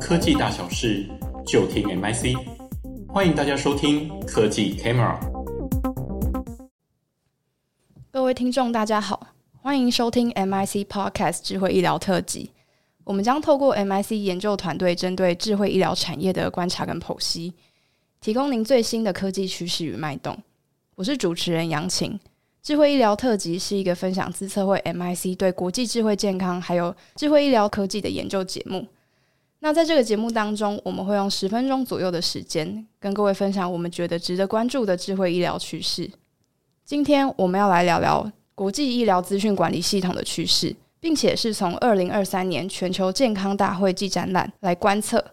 科技大小事，就听 MIC。欢迎大家收听科技 Camera。各位听众，大家好，欢迎收听 MIC Podcast 智慧医疗特辑。我们将透过 MIC 研究团队针对智慧医疗产业的观察跟剖析，提供您最新的科技趋势与脉动。我是主持人杨晴。智慧医疗特辑是一个分享资策会 MIC 对国际智慧健康还有智慧医疗科技的研究节目。那在这个节目当中，我们会用十分钟左右的时间，跟各位分享我们觉得值得关注的智慧医疗趋势。今天我们要来聊聊国际医疗资讯管理系统的趋势，并且是从二零二三年全球健康大会暨展览来观测。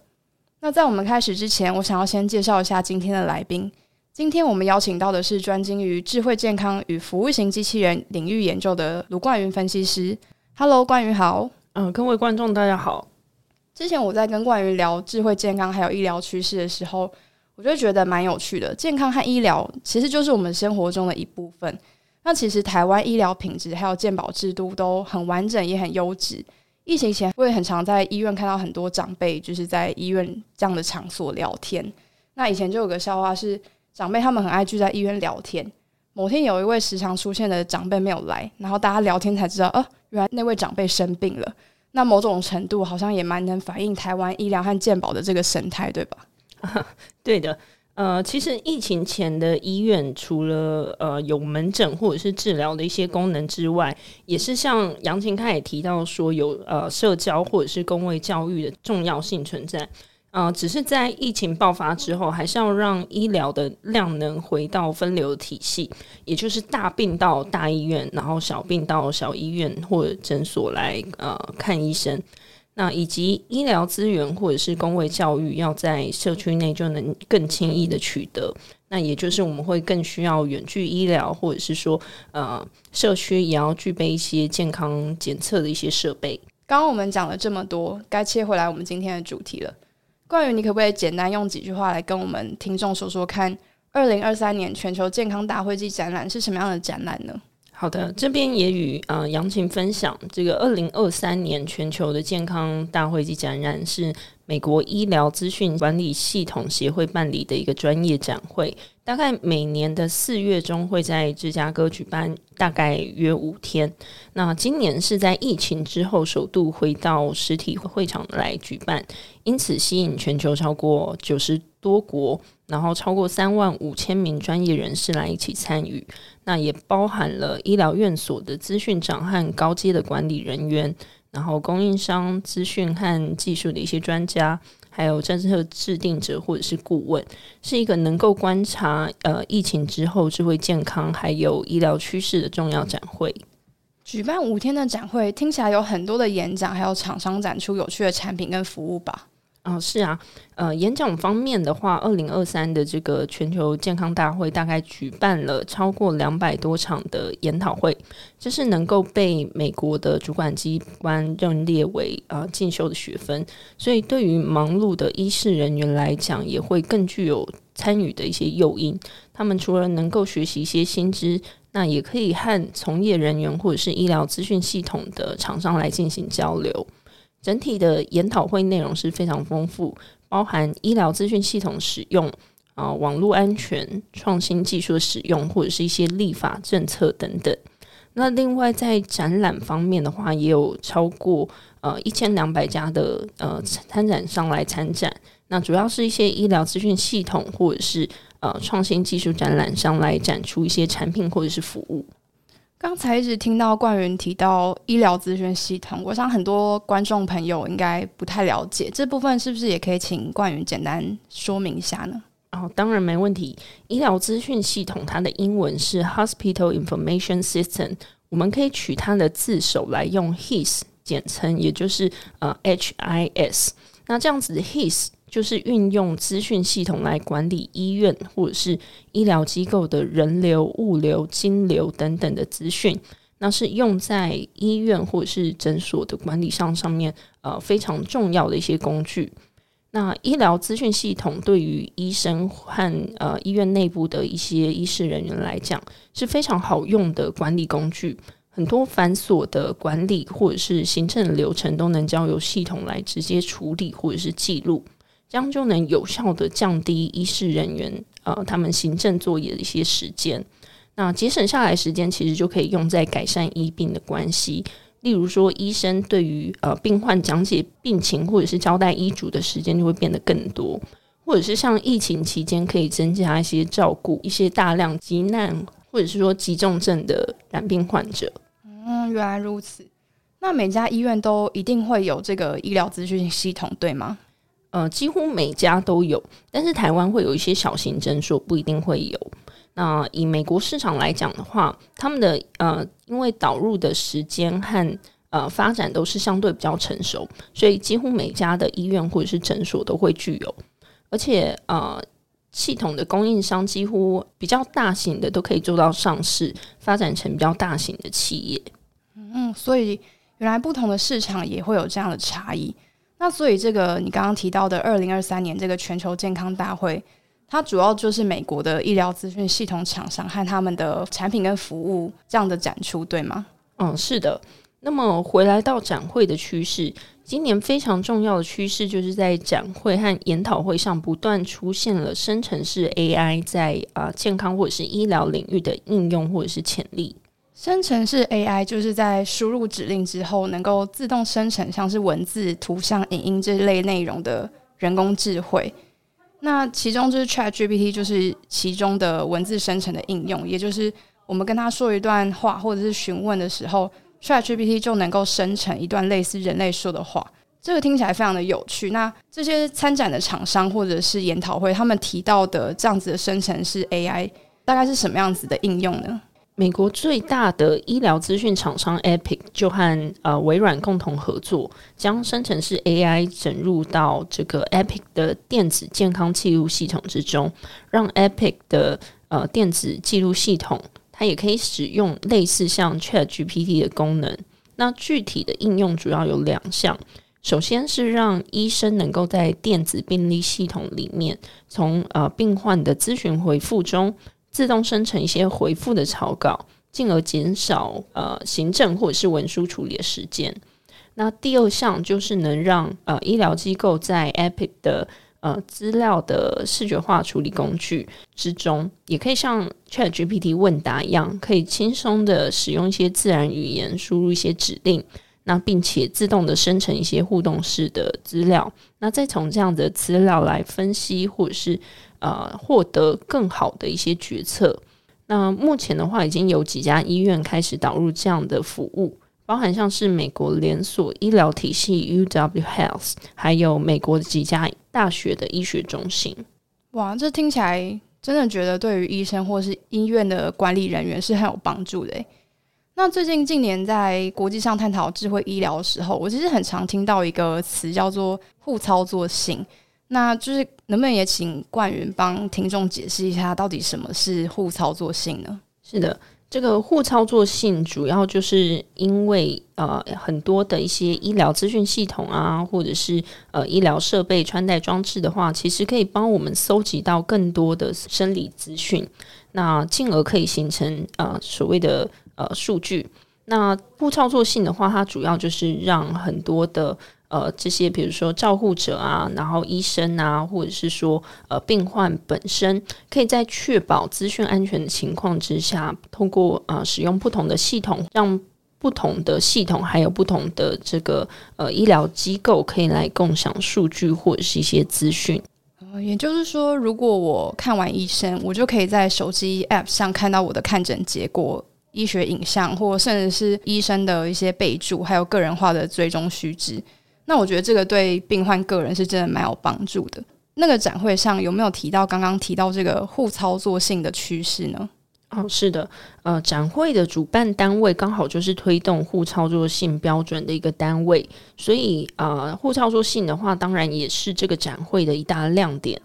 那在我们开始之前，我想要先介绍一下今天的来宾。今天我们邀请到的是专精于智慧健康与服务型机器人领域研究的卢冠云分析师。Hello，冠云好。嗯，各位观众大家好。之前我在跟冠云聊智慧健康还有医疗趋势的时候，我就觉得蛮有趣的。健康和医疗其实就是我们生活中的一部分。那其实台湾医疗品质还有健保制度都很完整，也很优质。疫情前我也很常在医院看到很多长辈就是在医院这样的场所聊天。那以前就有个笑话是。长辈他们很爱聚在医院聊天。某天有一位时常出现的长辈没有来，然后大家聊天才知道，哦、原来那位长辈生病了。那某种程度好像也蛮能反映台湾医疗和健保的这个神态，对吧？啊，对的。呃，其实疫情前的医院除了呃有门诊或者是治疗的一些功能之外，也是像杨晴开也提到说有呃社交或者是公卫教育的重要性存在。呃，只是在疫情爆发之后，还是要让医疗的量能回到分流体系，也就是大病到大医院，然后小病到小医院或者诊所来呃看医生。那以及医疗资源或者是公卫教育要在社区内就能更轻易的取得。那也就是我们会更需要远距医疗，或者是说呃社区也要具备一些健康检测的一些设备。刚刚我们讲了这么多，该切回来我们今天的主题了。冠宇，你可不可以简单用几句话来跟我们听众说说看，二零二三年全球健康大会暨展览是什么样的展览呢？好的，这边也与呃杨晴分享，这个二零二三年全球的健康大会暨展览是美国医疗资讯管理系统协会办理的一个专业展会。大概每年的四月中会在芝加哥举办，大概约五天。那今年是在疫情之后首度回到实体会场来举办，因此吸引全球超过九十多国，然后超过三万五千名专业人士来一起参与。那也包含了医疗院所的资讯长和高阶的管理人员，然后供应商、资讯和技术的一些专家。还有政策制定者或者是顾问，是一个能够观察呃疫情之后智慧健康还有医疗趋势的重要展会。举办五天的展会，听起来有很多的演讲，还有厂商展出有趣的产品跟服务吧？哦，是啊，呃，演讲方面的话，二零二三的这个全球健康大会大概举办了超过两百多场的研讨会，这是能够被美国的主管机关认列为啊进修的学分，所以对于忙碌的医事人员来讲，也会更具有参与的一些诱因。他们除了能够学习一些新知，那也可以和从业人员或者是医疗资讯系统的厂商来进行交流。整体的研讨会内容是非常丰富，包含医疗资讯系统使用啊、网络安全、创新技术使用，或者是一些立法政策等等。那另外在展览方面的话，也有超过呃一千两百家的呃参展商来参展。那主要是一些医疗资讯系统或者是呃创新技术展览商来展出一些产品或者是服务。刚才一直听到冠云提到医疗资讯系统，我想很多观众朋友应该不太了解这部分，是不是也可以请冠云简单说明一下呢？哦，当然没问题。医疗资讯系统它的英文是 Hospital Information System，我们可以取它的字首来用 HIS 简称，也就是呃 HIS。那这样子 HIS。就是运用资讯系统来管理医院或者是医疗机构的人流、物流、金流等等的资讯，那是用在医院或者是诊所的管理上上面，呃，非常重要的一些工具。那医疗资讯系统对于医生和呃医院内部的一些医事人员来讲是非常好用的管理工具。很多繁琐的管理或者是行政流程都能交由系统来直接处理或者是记录，这样就能有效地降低医事人员呃他们行政作业的一些时间。那节省下来时间，其实就可以用在改善医病的关系。例如说，医生对于呃病患讲解病情或者是交代医嘱的时间就会变得更多，或者是像疫情期间可以增加一些照顾一些大量急难或者是说急重症的染病患者。嗯，原来如此。那每家医院都一定会有这个医疗资讯系统，对吗？呃，几乎每家都有，但是台湾会有一些小型诊所不一定会有。那以美国市场来讲的话，他们的呃，因为导入的时间和呃发展都是相对比较成熟，所以几乎每家的医院或者是诊所都会具有，而且呃，系统的供应商几乎比较大型的都可以做到上市，发展成比较大型的企业。嗯，所以原来不同的市场也会有这样的差异。那所以这个你刚刚提到的二零二三年这个全球健康大会。它主要就是美国的医疗资讯系统厂商和他们的产品跟服务这样的展出，对吗？嗯，是的。那么回来到展会的趋势，今年非常重要的趋势就是在展会和研讨会上不断出现了生成式 AI 在啊、呃、健康或者是医疗领域的应用或者是潜力。生成式 AI 就是在输入指令之后，能够自动生成像是文字、图像、影音这类内容的人工智慧。那其中就是 ChatGPT，就是其中的文字生成的应用，也就是我们跟他说一段话或者是询问的时候，ChatGPT 就能够生成一段类似人类说的话。这个听起来非常的有趣。那这些参展的厂商或者是研讨会，他们提到的这样子的生成式 AI，大概是什么样子的应用呢？美国最大的医疗资讯厂商 Epic 就和呃微软共同合作，将生成式 AI 整入到这个 Epic 的电子健康记录系统之中，让 Epic 的呃电子记录系统它也可以使用类似像 ChatGPT 的功能。那具体的应用主要有两项，首先是让医生能够在电子病历系统里面，从呃病患的咨询回复中。自动生成一些回复的草稿，进而减少呃行政或者是文书处理的时间。那第二项就是能让呃医疗机构在 Epic 的呃资料的视觉化处理工具之中，也可以像 ChatGPT 问答一样，可以轻松的使用一些自然语言输入一些指令，那并且自动的生成一些互动式的资料，那再从这样的资料来分析或者是。呃，获得更好的一些决策。那目前的话，已经有几家医院开始导入这样的服务，包含像是美国连锁医疗体系 UW Health，还有美国几家大学的医学中心。哇，这听起来真的觉得对于医生或是医院的管理人员是很有帮助的。那最近近年在国际上探讨智慧医疗的时候，我其实很常听到一个词叫做互操作性。那就是能不能也请冠云帮听众解释一下，到底什么是互操作性呢？是的，这个互操作性主要就是因为呃很多的一些医疗资讯系统啊，或者是呃医疗设备穿戴装置的话，其实可以帮我们搜集到更多的生理资讯，那进而可以形成呃所谓的呃数据。那互操作性的话，它主要就是让很多的。呃，这些比如说照护者啊，然后医生啊，或者是说呃病患本身，可以在确保资讯安全的情况之下，通过呃使用不同的系统，让不同的系统还有不同的这个呃医疗机构可以来共享数据或者是一些资讯。呃，也就是说，如果我看完医生，我就可以在手机 App 上看到我的看诊结果、医学影像，或甚至是医生的一些备注，还有个人化的追踪须知。那我觉得这个对病患个人是真的蛮有帮助的。那个展会上有没有提到刚刚提到这个互操作性的趋势呢？哦，是的，呃，展会的主办单位刚好就是推动互操作性标准的一个单位，所以呃，互操作性的话，当然也是这个展会的一大亮点。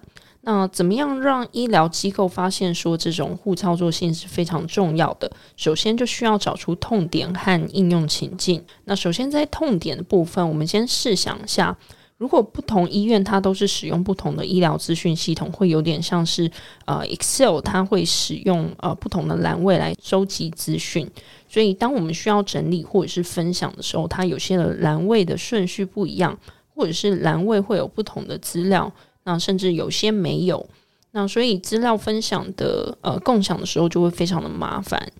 那怎么样让医疗机构发现说这种互操作性是非常重要的？首先就需要找出痛点和应用情境。那首先在痛点的部分，我们先试想一下，如果不同医院它都是使用不同的医疗资讯系统，会有点像是呃 Excel，它会使用呃不同的栏位来收集资讯。所以当我们需要整理或者是分享的时候，它有些的栏位的顺序不一样，或者是栏位会有不同的资料，那甚至有些没有。那所以资料分享的呃共享的时候就会非常的麻烦。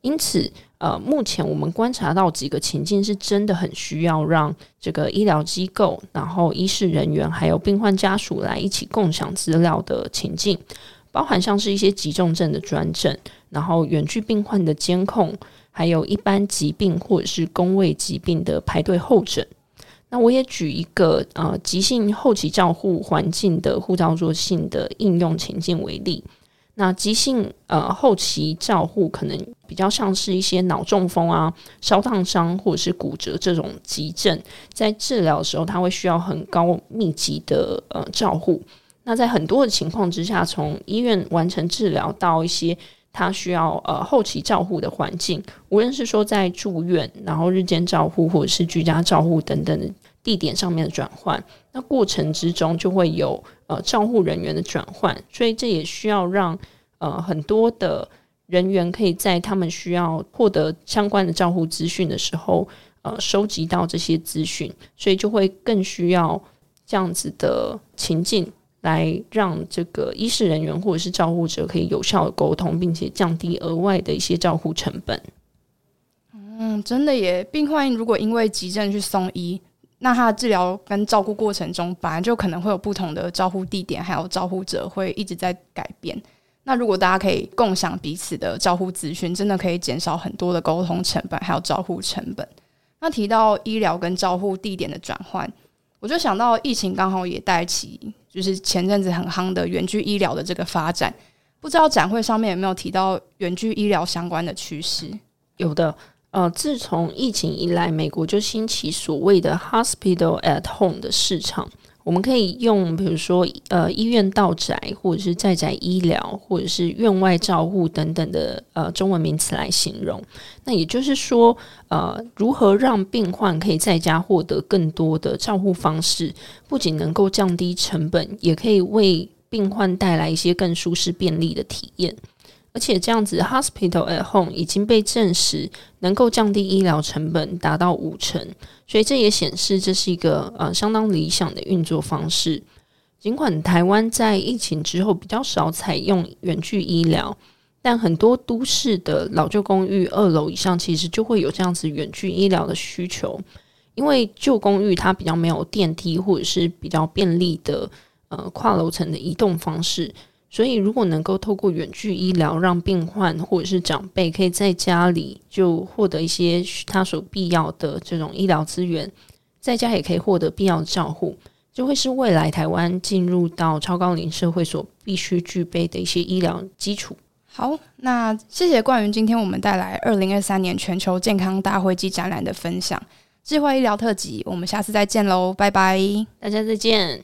因此，呃，目前我们观察到几个情境是真的很需要让这个医疗机构、然后医事人员还有病患家属来一起共享资料的情境，包含像是一些急重症的专诊，然后远距病患的监控，还有一般疾病或者是公卫疾病的排队候诊。那我也举一个呃急性后期照护环境的护照作性的应用情境为例。那急性呃后期照护可能比较像是一些脑中风啊、烧烫伤或者是骨折这种急症，在治疗的时候，它会需要很高密集的呃照护。那在很多的情况之下，从医院完成治疗到一些他需要呃后期照护的环境，无论是说在住院，然后日间照护或者是居家照护等等地点上面的转换，那过程之中就会有。呃，照护人员的转换，所以这也需要让呃很多的人员可以在他们需要获得相关的照护资讯的时候，呃，收集到这些资讯，所以就会更需要这样子的情境来让这个医事人员或者是照护者可以有效的沟通，并且降低额外的一些照护成本。嗯，真的耶，病患如果因为急症去送医。那他的治疗跟照顾过程中，本来就可能会有不同的照护地点，还有照护者会一直在改变。那如果大家可以共享彼此的照护资讯，真的可以减少很多的沟通成本，还有照护成本。那提到医疗跟照护地点的转换，我就想到疫情刚好也带起，就是前阵子很夯的远距医疗的这个发展。不知道展会上面有没有提到远距医疗相关的趋势？有的。呃，自从疫情以来，美国就兴起所谓的 “hospital at home” 的市场。我们可以用，比如说，呃，医院到宅，或者是在宅医疗，或者是院外照护等等的呃中文名词来形容。那也就是说，呃，如何让病患可以在家获得更多的照护方式，不仅能够降低成本，也可以为病患带来一些更舒适便利的体验。而且这样子，Hospital at Home 已经被证实能够降低医疗成本达到五成，所以这也显示这是一个呃相当理想的运作方式。尽管台湾在疫情之后比较少采用远距医疗，但很多都市的老旧公寓二楼以上其实就会有这样子远距医疗的需求，因为旧公寓它比较没有电梯或者是比较便利的呃跨楼层的移动方式。所以，如果能够透过远距医疗，让病患或者是长辈可以在家里就获得一些他所必要的这种医疗资源，在家也可以获得必要的照护，就会是未来台湾进入到超高龄社会所必须具备的一些医疗基础。好，那谢谢冠云，今天我们带来二零二三年全球健康大会暨展览的分享，智慧医疗特辑，我们下次再见喽，拜拜，大家再见。